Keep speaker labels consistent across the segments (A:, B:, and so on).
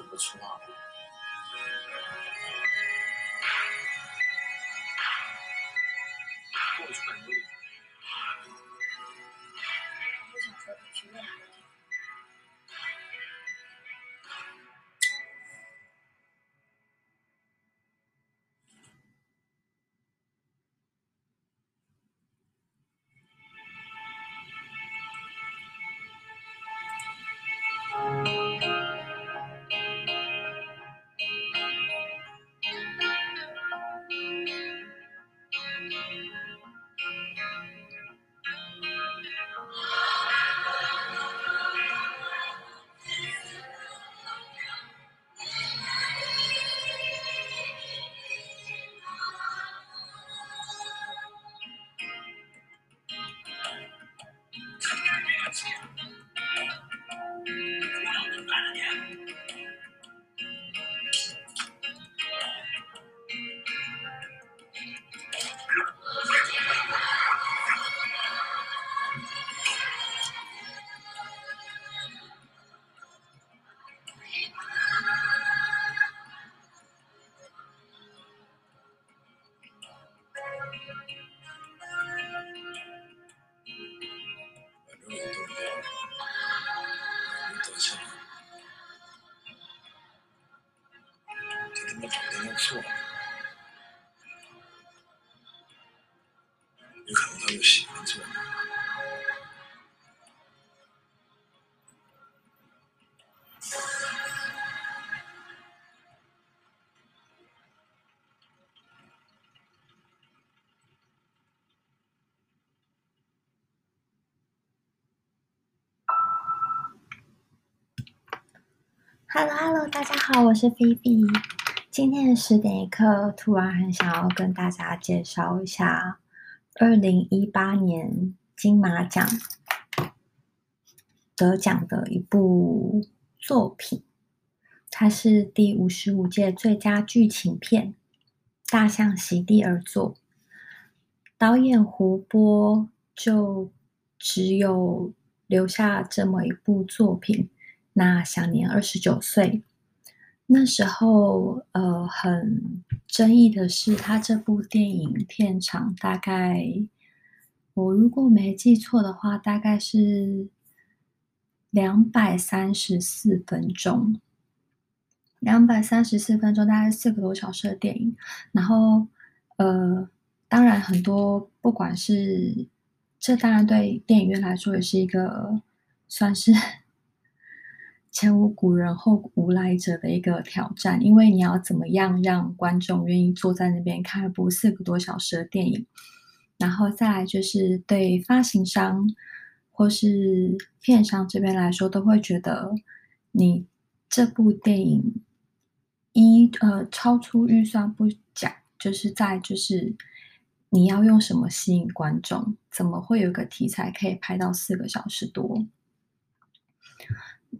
A: 怎么去那里。我去满洲
B: 大家好，我是菲菲。今天的十点一刻，突然很想要跟大家介绍一下二零一八年金马奖得奖的一部作品，它是第五十五届最佳剧情片《大象席地而坐》，导演胡波就只有留下这么一部作品，那享年二十九岁。那时候，呃，很争议的是，他这部电影片长大概，我如果没记错的话，大概是两百三十四分钟，两百三十四分钟，大概四个多小时的电影。然后，呃，当然很多，不管是这，当然对电影院来说也是一个算是。前无古人后无来者的一个挑战，因为你要怎么样让观众愿意坐在那边看一部四个多小时的电影，然后再来就是对发行商或是片商这边来说，都会觉得你这部电影一呃超出预算不讲，就是在就是你要用什么吸引观众？怎么会有个题材可以拍到四个小时多？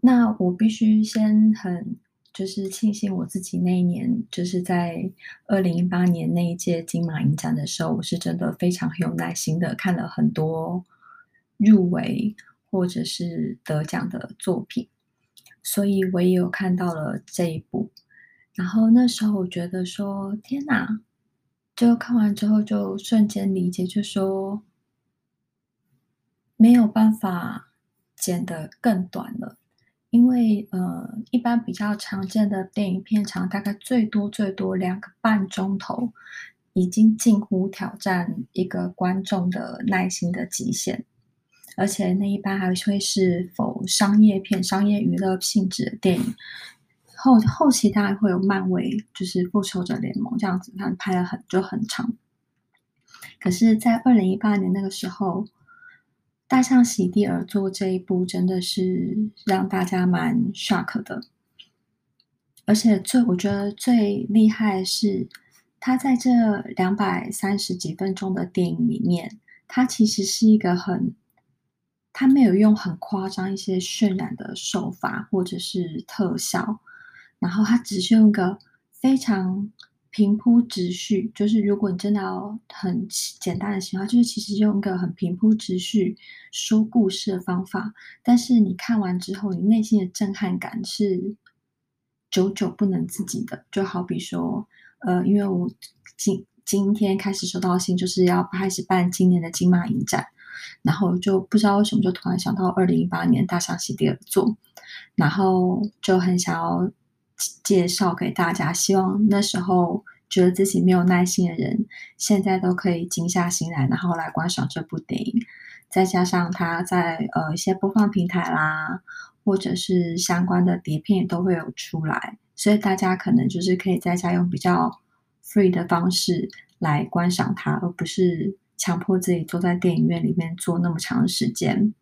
B: 那我必须先很就是庆幸我自己那一年，就是在二零一八年那一届金马影展的时候，我是真的非常很有耐心的看了很多入围或者是得奖的作品，所以我也有看到了这一部。然后那时候我觉得说，天哪！就看完之后就瞬间理解，就说没有办法剪得更短了。因为呃，一般比较常见的电影片长大概最多最多两个半钟头，已经近乎挑战一个观众的耐心的极限，而且那一般还会是否商业片、商业娱乐性质的电影。后后期当然会有漫威，就是复仇者联盟这样子，他拍了很就很长。可是，在二零一八年那个时候。大象席地而坐这一部真的是让大家蛮 shock 的，而且最我觉得最厉害的是，他在这两百三十几分钟的电影里面，他其实是一个很，他没有用很夸张一些渲染的手法或者是特效，然后他只是用一个非常平铺直叙，就是如果你真的要很简单的形容，就是其实用一个很平铺直叙说故事的方法，但是你看完之后，你内心的震撼感是久久不能自己的。就好比说，呃，因为我今今天开始收到信，就是要开始办今年的金马影展，然后就不知道为什么就突然想到二零一八年大象席地而坐，然后就很想要。介绍给大家，希望那时候觉得自己没有耐心的人，现在都可以静下心来，然后来观赏这部电影。再加上它在呃一些播放平台啦，或者是相关的碟片都会有出来，所以大家可能就是可以在家用比较 free 的方式来观赏它，而不是强迫自己坐在电影院里面坐那么长时间。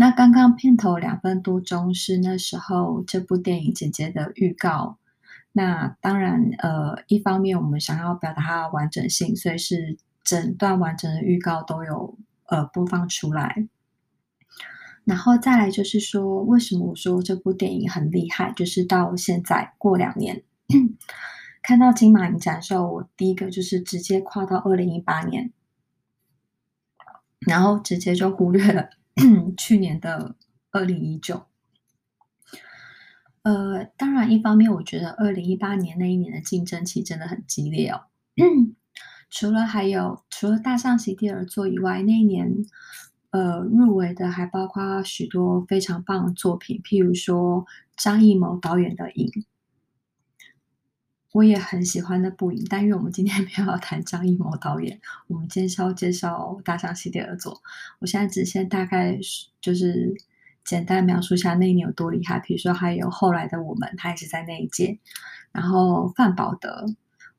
B: 那刚刚片头两分多钟是那时候这部电影剪接的预告。那当然，呃，一方面我们想要表达它的完整性，所以是整段完整的预告都有呃播放出来。然后再来就是说，为什么我说这部电影很厉害？就是到现在过两年，看到金马影展的时候，我第一个就是直接跨到二零一八年，然后直接就忽略了。去年的二零一九，呃，当然，一方面我觉得二零一八年那一年的竞争其实真的很激烈哦。除了还有除了大象席地而坐以外，那一年呃入围的还包括许多非常棒的作品，譬如说张艺谋导演的《影》。我也很喜欢那部影，但因为我们今天 没有要谈张艺谋导演，我们今天是要介绍《大象系列而作》。我现在只先大概就是简单描述一下那一年有多厉害。比如说还有后来的我们，他也是在那一届。然后范宝德，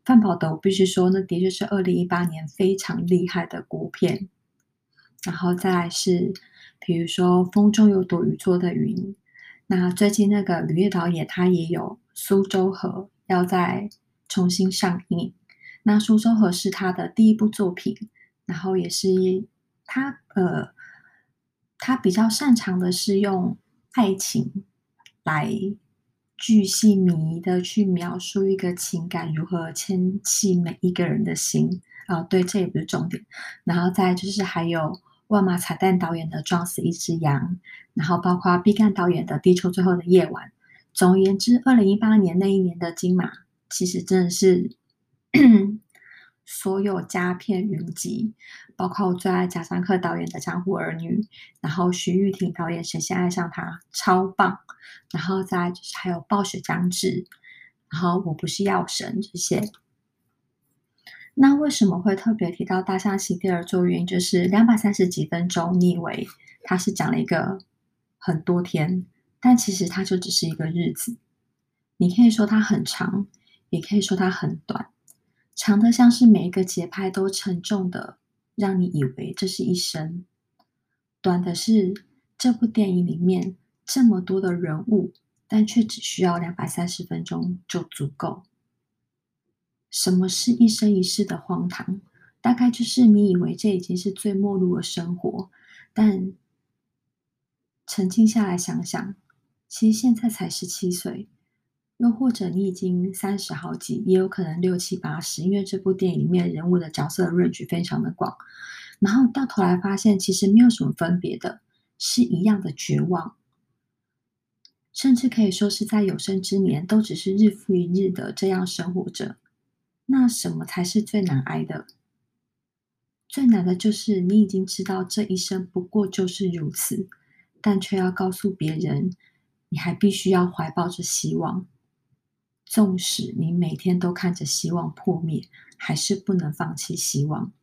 B: 范宝德，我必须说，那的确是二零一八年非常厉害的国片。然后再来是，比如说风中有朵雨做的云。那最近那个吕乐导演他也有苏州河。要再重新上映。那苏州河是他的第一部作品，然后也是他呃，他比较擅长的是用爱情来巨细靡的去描述一个情感如何牵起每一个人的心啊、对，这也不是重点。然后再就是还有万玛彩蛋导演的《撞死一只羊》，然后包括毕赣导演的《地球最后的夜晚》。总而言之，二零一八年那一年的金马，其实真的是 所有佳片云集，包括我最爱贾樟柯导演的《江湖儿女》，然后徐玉婷导演《谁先爱上他》超棒，然后再就是还有《暴雪将至》，然后《我不是药神》这些。那为什么会特别提到大象席地而坐？原因就是两百三十几分钟，你以为他是讲了一个很多天。但其实它就只是一个日子，你可以说它很长，也可以说它很短。长的像是每一个节拍都沉重的，让你以为这是一生；短的是这部电影里面这么多的人物，但却只需要两百三十分钟就足够。什么是一生一世的荒唐？大概就是你以为这已经是最末路的生活，但沉静下来想想。其实现在才十七岁，又或者你已经三十好几，也有可能六七八十，因为这部电影里面人物的角色的 range 非常的广。然后到头来发现，其实没有什么分别的，是一样的绝望，甚至可以说是在有生之年都只是日复一日的这样生活着。那什么才是最难挨的？最难的就是你已经知道这一生不过就是如此，但却要告诉别人。你还必须要怀抱着希望，纵使你每天都看着希望破灭，还是不能放弃希望。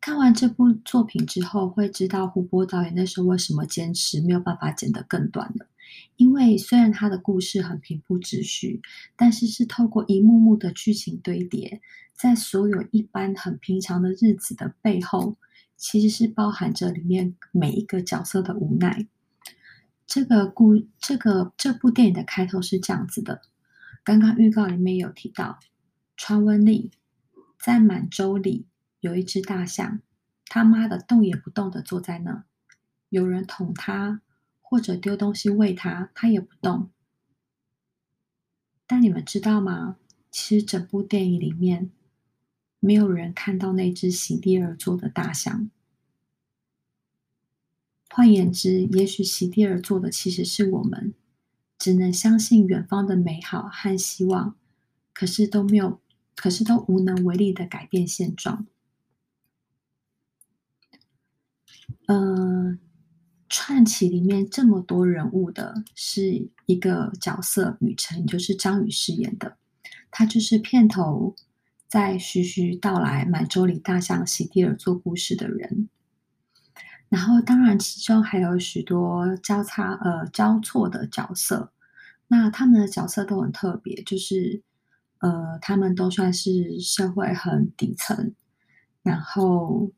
B: 看完这部作品之后，会知道胡波导演那时候为什么坚持没有办法剪得更短了。因为虽然他的故事很平铺直叙，但是是透过一幕幕的剧情堆叠，在所有一般很平常的日子的背后，其实是包含着里面每一个角色的无奈。这个故这个这部电影的开头是这样子的，刚刚预告里面有提到，传闻里在满洲里有一只大象，他妈的动也不动的坐在那，有人捅它或者丢东西喂它，它也不动。但你们知道吗？其实整部电影里面没有人看到那只席地而坐的大象。换言之，也许席地而坐的其实是我们，只能相信远方的美好和希望，可是都没有，可是都无能为力的改变现状。呃，串起里面这么多人物的是一个角色雨辰，就是张宇饰演的，他就是片头在徐徐道来满洲里大象席地而坐故事的人。然后，当然其中还有许多交叉呃交错的角色，那他们的角色都很特别，就是呃他们都算是社会很底层，然后。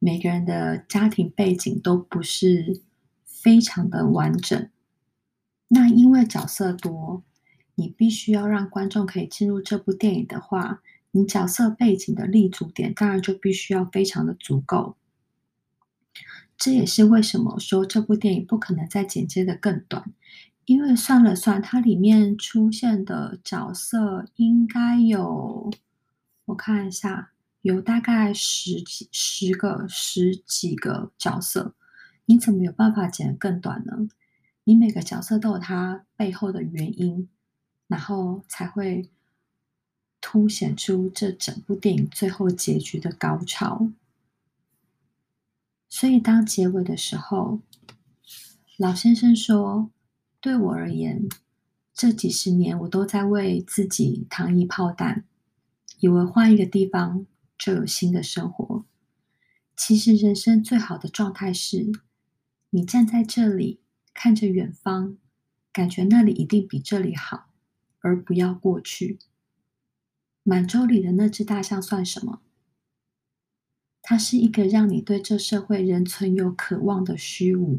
B: 每个人的家庭背景都不是非常的完整，那因为角色多，你必须要让观众可以进入这部电影的话，你角色背景的立足点当然就必须要非常的足够。这也是为什么说这部电影不可能再剪接的更短，因为算了算，它里面出现的角色应该有，我看一下。有大概十几、十个、十几个角色，你怎么有办法剪得更短呢？你每个角色都有它背后的原因，然后才会凸显出这整部电影最后结局的高潮。所以，当结尾的时候，老先生说：“对我而言，这几十年我都在为自己糖衣炮弹，以为换一个地方。”就有新的生活。其实人生最好的状态是，你站在这里看着远方，感觉那里一定比这里好，而不要过去。满洲里的那只大象算什么？它是一个让你对这社会仍存有渴望的虚无。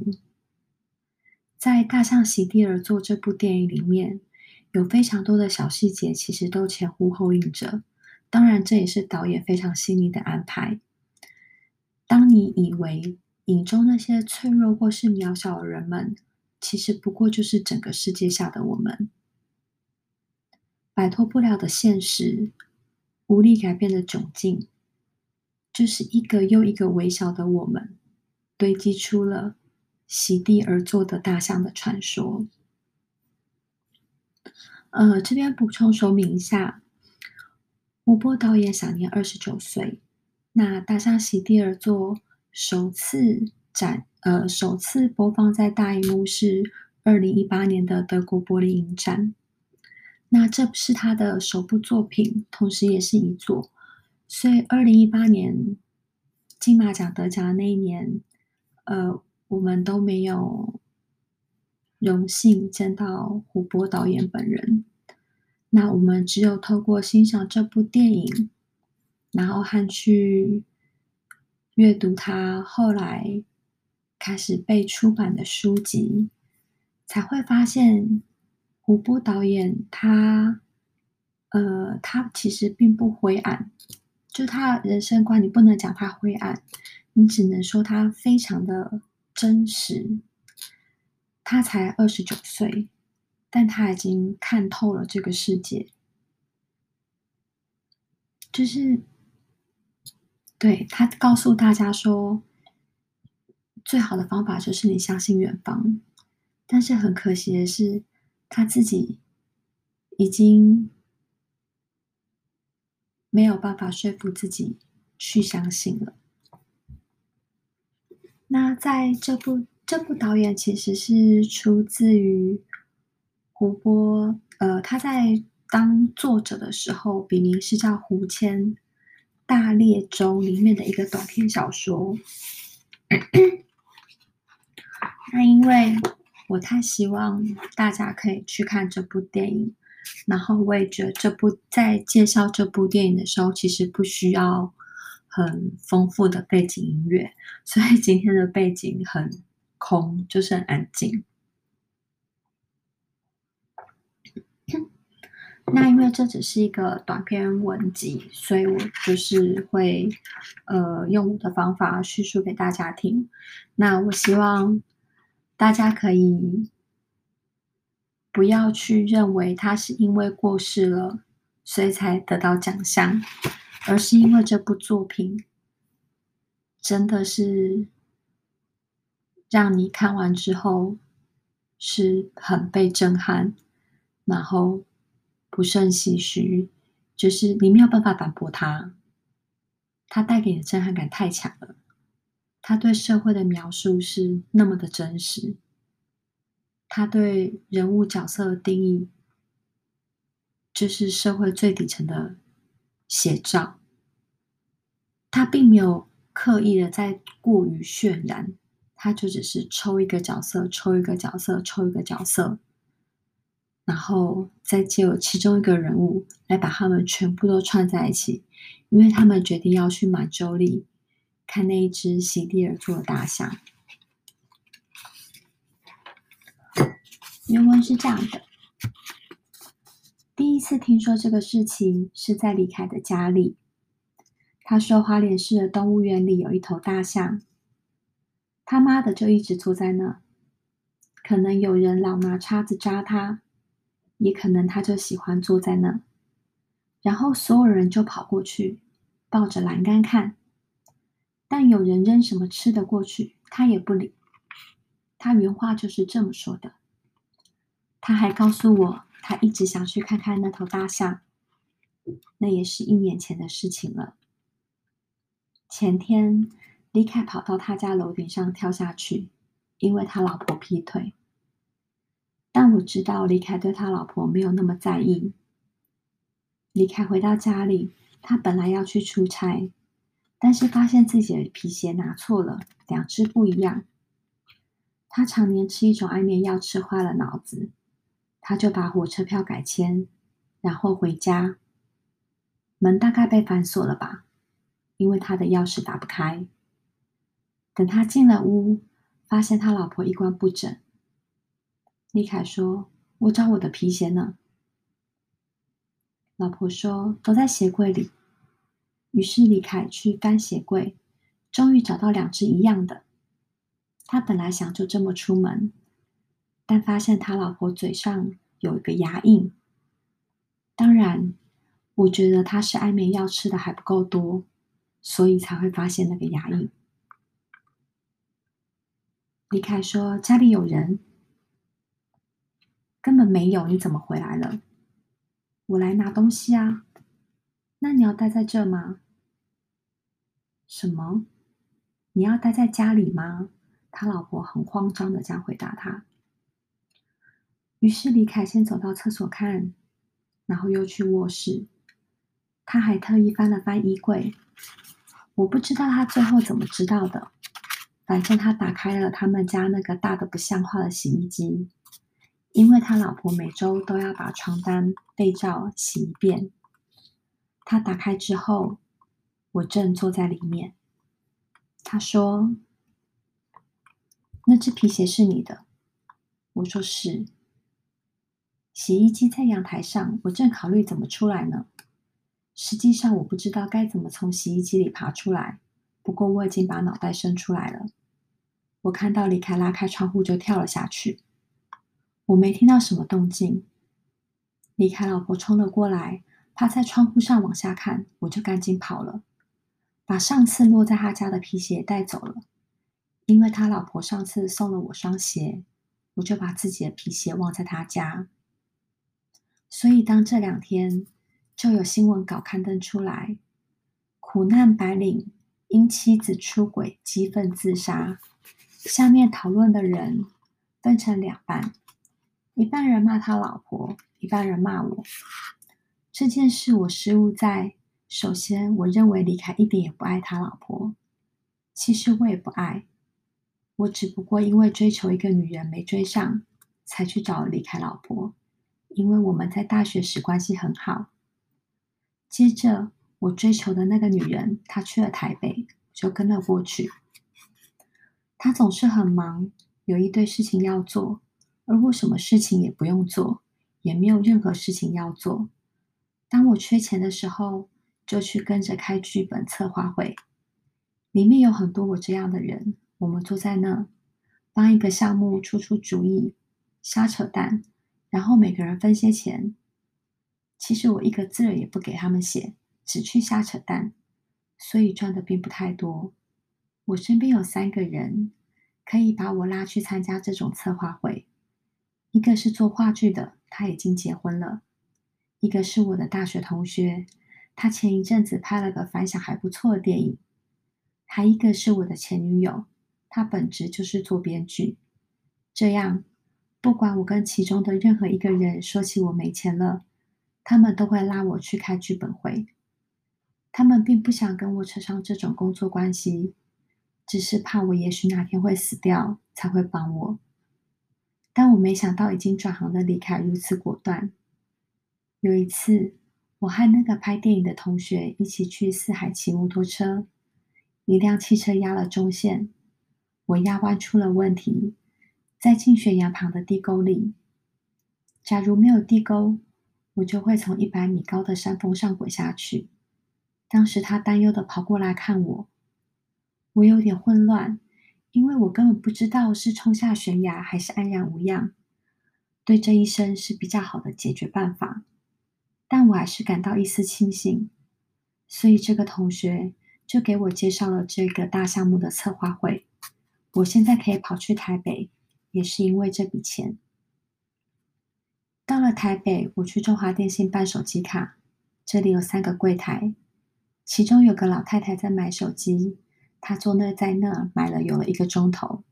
B: 在《大象席地而坐》这部电影里面，有非常多的小细节，其实都前呼后应着。当然，这也是导演非常细腻的安排。当你以为影中那些脆弱或是渺小的人们，其实不过就是整个世界下的我们，摆脱不了的现实，无力改变的窘境，就是一个又一个微小的我们，堆积出了席地而坐的大象的传说。呃，这边补充说明一下。胡波导演享年二十九岁。那《大象席地而坐》首次展，呃，首次播放在大荧幕是二零一八年的德国柏林影展。那这是他的首部作品，同时也是一座。所以，二零一八年金马奖得奖的那一年，呃，我们都没有荣幸见到胡波导演本人。那我们只有透过欣赏这部电影，然后和去阅读他后来开始被出版的书籍，才会发现胡波导演他，呃，他其实并不灰暗，就他人生观，你不能讲他灰暗，你只能说他非常的真实。他才二十九岁。但他已经看透了这个世界，就是对他告诉大家说，最好的方法就是你相信远方。但是很可惜的是，他自己已经没有办法说服自己去相信了。那在这部这部导演其实是出自于。胡波，呃，他在当作者的时候，笔名是叫胡谦，《大列洲》里面的一个短篇小说。那因为我太希望大家可以去看这部电影，然后我也觉得这部在介绍这部电影的时候，其实不需要很丰富的背景音乐，所以今天的背景很空，就是很安静。那因为这只是一个短篇文集，所以我就是会呃用我的方法叙述给大家听。那我希望大家可以不要去认为他是因为过世了，所以才得到奖项，而是因为这部作品真的是让你看完之后是很被震撼，然后不胜唏嘘，就是你没有办法反驳他，他带给你的震撼感太强了。他对社会的描述是那么的真实，他对人物角色的定义，就是社会最底层的写照。他并没有刻意的在过于渲染，他就只是抽一个角色，抽一个角色，抽一个角色，然后再借由其中一个人物来把他们全部都串在一起，因为他们决定要去满洲里。看那一只席地而坐的大象。原文是这样的：第一次听说这个事情是在李凯的家里。他说，花莲市的动物园里有一头大象，他妈的就一直坐在那。可能有人老拿叉子扎他，也可能他就喜欢坐在那。然后所有人就跑过去，抱着栏杆看。但有人扔什么吃的过去，他也不理。他原话就是这么说的。他还告诉我，他一直想去看看那头大象。那也是一年前的事情了。前天，李凯跑到他家楼顶上跳下去，因为他老婆劈腿。但我知道李凯对他老婆没有那么在意。李凯回到家里，他本来要去出差。但是发现自己的皮鞋拿错了，两只不一样。他常年吃一种安眠药，吃坏了脑子。他就把火车票改签，然后回家。门大概被反锁了吧，因为他的钥匙打不开。等他进了屋，发现他老婆衣冠不整。李凯说：“我找我的皮鞋呢。”老婆说：“都在鞋柜里。”于是李凯去翻鞋柜，终于找到两只一样的。他本来想就这么出门，但发现他老婆嘴上有一个牙印。当然，我觉得他是安眠药吃的还不够多，所以才会发现那个牙印。李凯说：“家里有人？”根本没有，你怎么回来了？我来拿东西啊。那你要待在这吗？什么？你要待在家里吗？他老婆很慌张的这样回答他。于是李凯先走到厕所看，然后又去卧室。他还特意翻了翻衣柜。我不知道他最后怎么知道的。反正他打开了他们家那个大的不像话的洗衣机，因为他老婆每周都要把床单、被罩洗一遍。他打开之后，我正坐在里面。他说：“那只皮鞋是你的。”我说：“是。”洗衣机在阳台上，我正考虑怎么出来呢。实际上，我不知道该怎么从洗衣机里爬出来。不过，我已经把脑袋伸出来了。我看到李凯拉开窗户就跳了下去。我没听到什么动静。李凯老婆冲了过来。趴在窗户上往下看，我就赶紧跑了，把上次落在他家的皮鞋带走了。因为他老婆上次送了我双鞋，我就把自己的皮鞋忘在他家。所以当这两天就有新闻稿刊登出来，苦难白领因妻子出轨激愤自杀，下面讨论的人分成两半，一半人骂他老婆，一半人骂我。这件事我失误在，首先，我认为李凯一点也不爱他老婆。其实我也不爱，我只不过因为追求一个女人没追上，才去找李凯老婆。因为我们在大学时关系很好。接着，我追求的那个女人，她去了台北，就跟了过去。她总是很忙，有一堆事情要做，而我什么事情也不用做，也没有任何事情要做。当我缺钱的时候，就去跟着开剧本策划会，里面有很多我这样的人。我们坐在那，帮一个项目出出主意，瞎扯淡，然后每个人分些钱。其实我一个字也不给他们写，只去瞎扯淡，所以赚的并不太多。我身边有三个人可以把我拉去参加这种策划会，一个是做话剧的，他已经结婚了；一个是我的大学同学，他前一阵子拍了个反响还不错的电影；还一个是我的前女友，她本职就是做编剧。这样，不管我跟其中的任何一个人说起我没钱了，他们都会拉我去开剧本会。他们并不想跟我扯上这种工作关系。只是怕我也许哪天会死掉，才会帮我。但我没想到已经转行的李凯如此果断。有一次，我和那个拍电影的同学一起去四海骑摩托车，一辆汽车压了中线，我压弯出了问题，在进悬崖旁的地沟里。假如没有地沟，我就会从一百米高的山峰上滚下去。当时他担忧的跑过来看我。我有点混乱，因为我根本不知道是冲下悬崖还是安然无恙。对这一生是比较好的解决办法，但我还是感到一丝庆幸。所以这个同学就给我介绍了这个大项目的策划会。我现在可以跑去台北，也是因为这笔钱。到了台北，我去中华电信办手机卡，这里有三个柜台，其中有个老太太在买手机。她坐那在那买了有了一个钟头，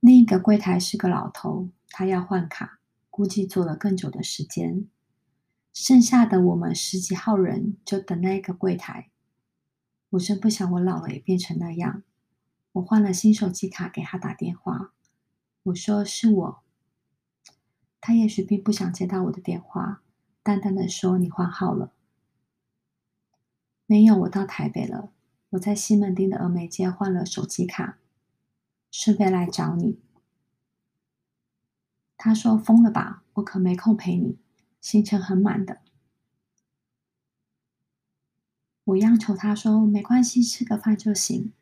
B: 另一个柜台是个老头，他要换卡，估计坐了更久的时间。剩下的我们十几号人就等那一个柜台。我真不想我老了也变成那样。我换了新手机卡给他打电话，我说是我。他也许并不想接到我的电话，淡淡的说：“你换号了。”没有，我到台北了。我在西门町的峨眉街换了手机卡，顺便来找你。他说：“疯了吧，我可没空陪你，行程很满的。”我央求他说：“没关系，吃个饭就行。”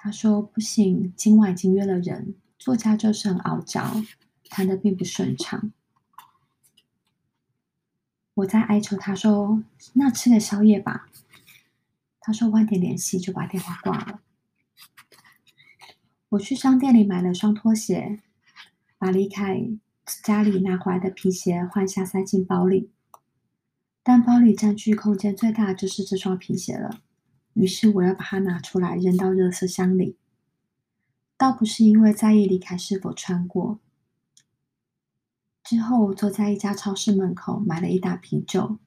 B: 他说：“不行，今晚已经约了人，作家就是很傲娇，谈的并不顺畅。”我在哀求他说：“那吃个宵夜吧。”他说晚点联系，就把电话挂了。我去商店里买了双拖鞋，把离开家里拿回来的皮鞋换下塞进包里，但包里占据空间最大的就是这双皮鞋了。于是我要把它拿出来扔到垃圾箱里，倒不是因为在意李凯是否穿过。之后坐在一家超市门口买了一打啤酒，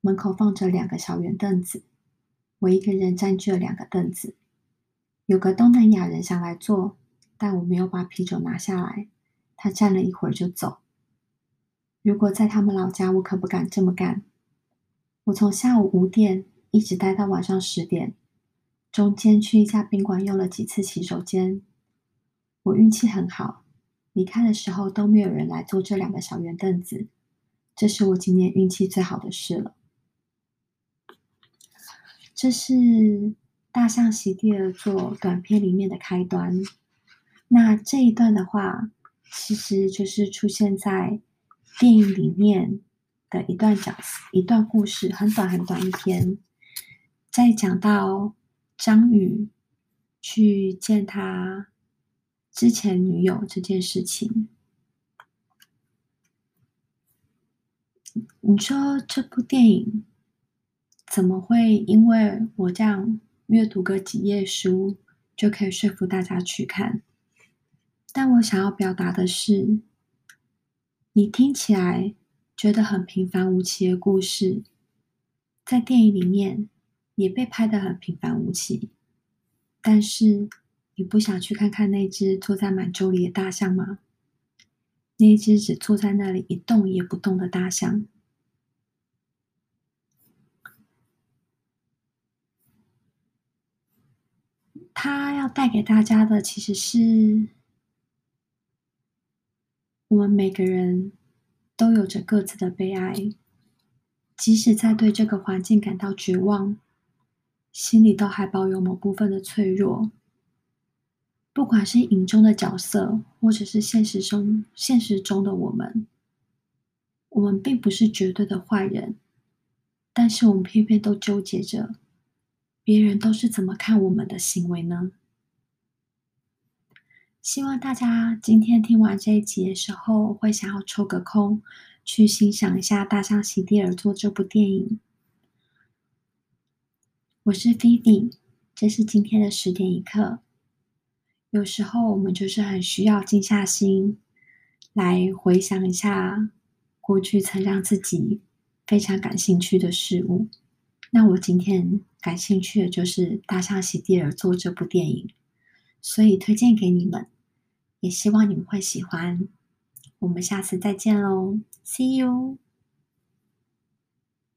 B: 门口放着两个小圆凳子。我一个人占据了两个凳子，有个东南亚人想来坐，但我没有把啤酒拿下来。他站了一会儿就走。如果在他们老家，我可不敢这么干。我从下午五点一直待到晚上十点，中间去一家宾馆用了几次洗手间。我运气很好，离开的时候都没有人来坐这两个小圆凳子，这是我今年运气最好的事了。这是大象席地而坐短片里面的开端。那这一段的话，其实就是出现在电影里面的一段讲一段故事，很短很短一篇，在讲到张宇去见他之前女友这件事情。你说这部电影？怎么会因为我这样阅读个几页书就可以说服大家去看？但我想要表达的是，你听起来觉得很平凡无奇的故事，在电影里面也被拍得很平凡无奇。但是你不想去看看那只坐在满洲里的大象吗？那只只坐在那里一动也不动的大象。他要带给大家的，其实是我们每个人都有着各自的悲哀，即使在对这个环境感到绝望，心里都还保有某部分的脆弱。不管是影中的角色，或者是现实中现实中的我们，我们并不是绝对的坏人，但是我们偏偏都纠结着，别人都是怎么看我们的行为呢？希望大家今天听完这一集的时候，会想要抽个空，去欣赏一下《大象席地而坐》这部电影。我是菲比，这是今天的十点一刻。有时候我们就是很需要静下心，来回想一下。过去曾让自己非常感兴趣的事物，那我今天感兴趣的就是《大象席地而坐》这部电影，所以推荐给你们，也希望你们会喜欢。我们下次再见喽，See you。